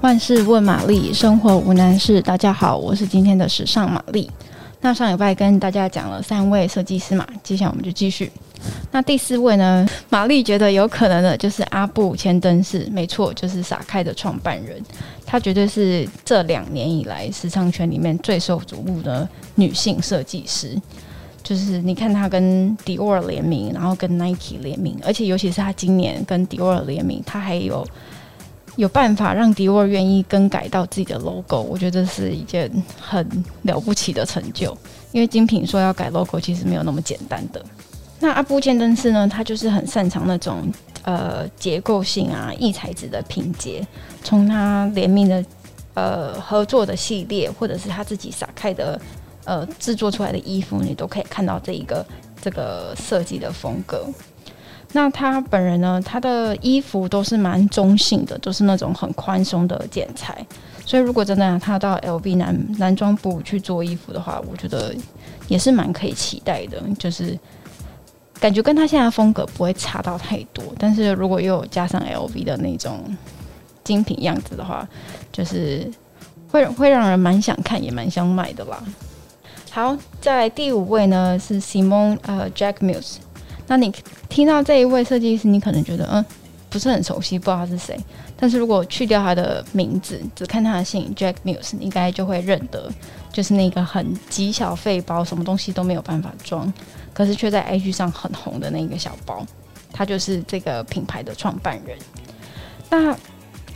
万事问玛丽，生活无难事。大家好，我是今天的时尚玛丽。那上礼拜跟大家讲了三位设计师嘛，接下来我们就继续。那第四位呢，玛丽觉得有可能的就是阿布千登士，没错，就是撒开的创办人。她绝对是这两年以来时尚圈里面最受瞩目的女性设计师。就是你看她跟迪奥联名，然后跟 Nike 联名，而且尤其是她今年跟迪奥联名，她还有。有办法让迪奥愿意更改到自己的 logo，我觉得是一件很了不起的成就。因为精品说要改 logo，其实没有那么简单的。那阿布千登士呢，他就是很擅长那种呃结构性啊、异材质的拼接。从他联名的呃合作的系列，或者是他自己撒开的呃制作出来的衣服，你都可以看到这一个这个设计的风格。那他本人呢？他的衣服都是蛮中性的，都是那种很宽松的剪裁。所以如果真的他到 LV 男男装部去做衣服的话，我觉得也是蛮可以期待的。就是感觉跟他现在的风格不会差到太多。但是如果又有加上 LV 的那种精品样子的话，就是会会让人蛮想看，也蛮想买的啦。好，在第五位呢是 Simon 呃 Jacquemus。那你听到这一位设计师，你可能觉得嗯不是很熟悉，不知道他是谁。但是如果去掉他的名字，只看他的姓 Jack Muse，应该就会认得，就是那个很极小废包，什么东西都没有办法装，可是却在 IG 上很红的那个小包。他就是这个品牌的创办人。那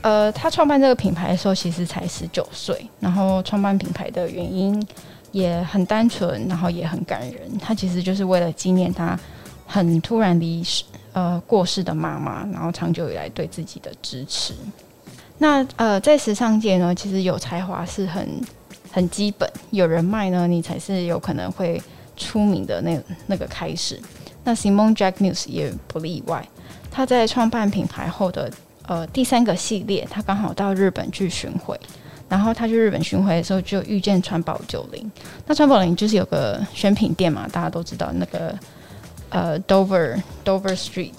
呃，他创办这个品牌的时候，其实才十九岁。然后创办品牌的原因也很单纯，然后也很感人。他其实就是为了纪念他。很突然离世，呃，过世的妈妈，然后长久以来对自己的支持。那呃，在时尚界呢，其实有才华是很很基本，有人脉呢，你才是有可能会出名的那那个开始。那 Simon Jack News 也不例外。他在创办品牌后的呃第三个系列，他刚好到日本去巡回，然后他去日本巡回的时候就遇见川宝九零。那川宝九零就是有个选品店嘛，大家都知道那个。呃，Dover Dover Street，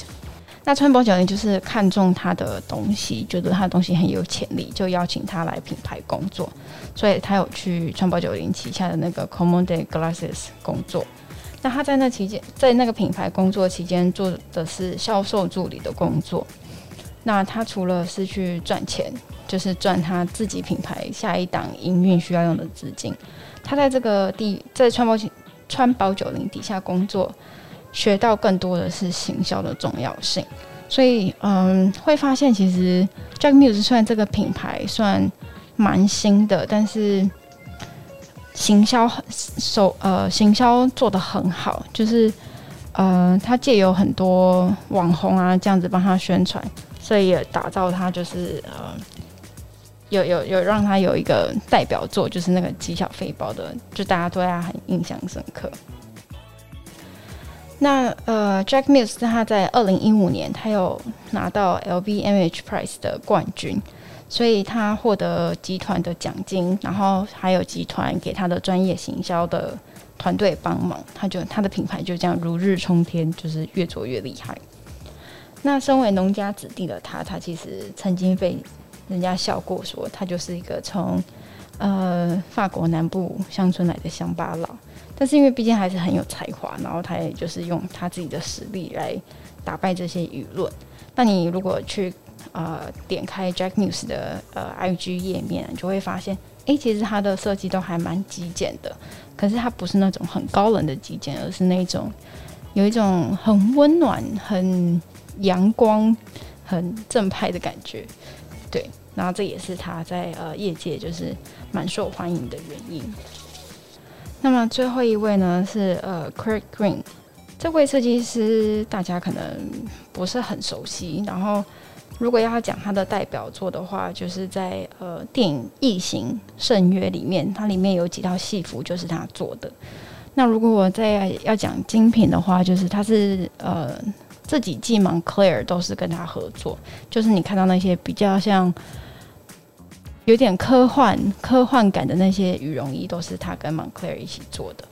那川宝九零就是看中他的东西，觉得他的东西很有潜力，就邀请他来品牌工作，所以他有去川宝九零旗下的那个 Commode Glasses 工作。那他在那期间，在那个品牌工作期间，做的是销售助理的工作。那他除了是去赚钱，就是赚他自己品牌下一档营运需要用的资金。他在这个地，在川宝川宝九零底下工作。学到更多的是行销的重要性，所以嗯，会发现其实 Jackmuse 虽然这个品牌算蛮新的，但是行销很手呃行销做得很好，就是呃，他借由很多网红啊这样子帮他宣传，所以也打造他就是呃有有有让他有一个代表作，就是那个极小飞包的，就大家对他很印象深刻。那呃，Jack Mills 他在二零一五年，他有拿到 LVMH Prize 的冠军，所以他获得集团的奖金，然后还有集团给他的专业行销的团队帮忙，他就他的品牌就这样如日冲天，就是越做越厉害。那身为农家子弟的他，他其实曾经被人家笑过，说他就是一个从呃法国南部乡村来的乡巴佬。但是因为毕竟还是很有才华，然后他也就是用他自己的实力来打败这些舆论。那你如果去呃点开 Jack News 的呃 IG 页面，你就会发现，哎，其实他的设计都还蛮极简的。可是他不是那种很高冷的极简，而是那种有一种很温暖、很阳光、很正派的感觉。对，然后这也是他在呃业界就是蛮受欢迎的原因。那么最后一位呢是呃 Craig Green，这位设计师大家可能不是很熟悉。然后如果要讲他的代表作的话，就是在呃电影《异形：圣约》里面，它里面有几套戏服就是他做的。那如果我再要讲精品的话，就是他是呃这几季 Moncler 都是跟他合作，就是你看到那些比较像。有点科幻、科幻感的那些羽绒衣，都是他跟 Moncler 一起做的。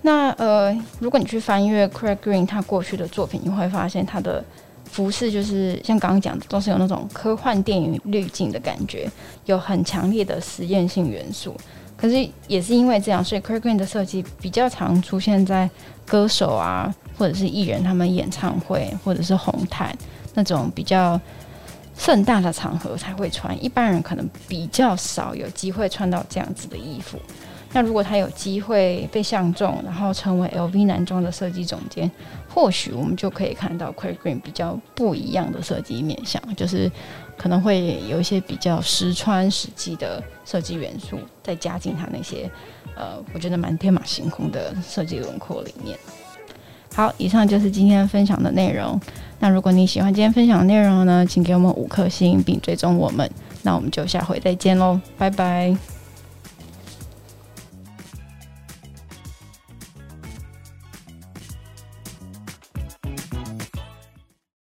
那呃，如果你去翻阅 Craig Green 他过去的作品，你会发现他的服饰就是像刚刚讲的，都是有那种科幻电影滤镜的感觉，有很强烈的实验性元素。可是也是因为这样，所以 Craig Green 的设计比较常出现在歌手啊，或者是艺人他们演唱会，或者是红毯那种比较盛大的场合才会穿。一般人可能比较少有机会穿到这样子的衣服。那如果他有机会被相中，然后成为 LV 男装的设计总监，或许我们就可以看到 Craig Green 比较不一样的设计面向，就是可能会有一些比较实穿实际的设计元素，再加进他那些呃，我觉得蛮天马行空的设计轮廓里面。好，以上就是今天分享的内容。那如果你喜欢今天分享的内容呢，请给我们五颗星并追踪我们。那我们就下回再见喽，拜拜。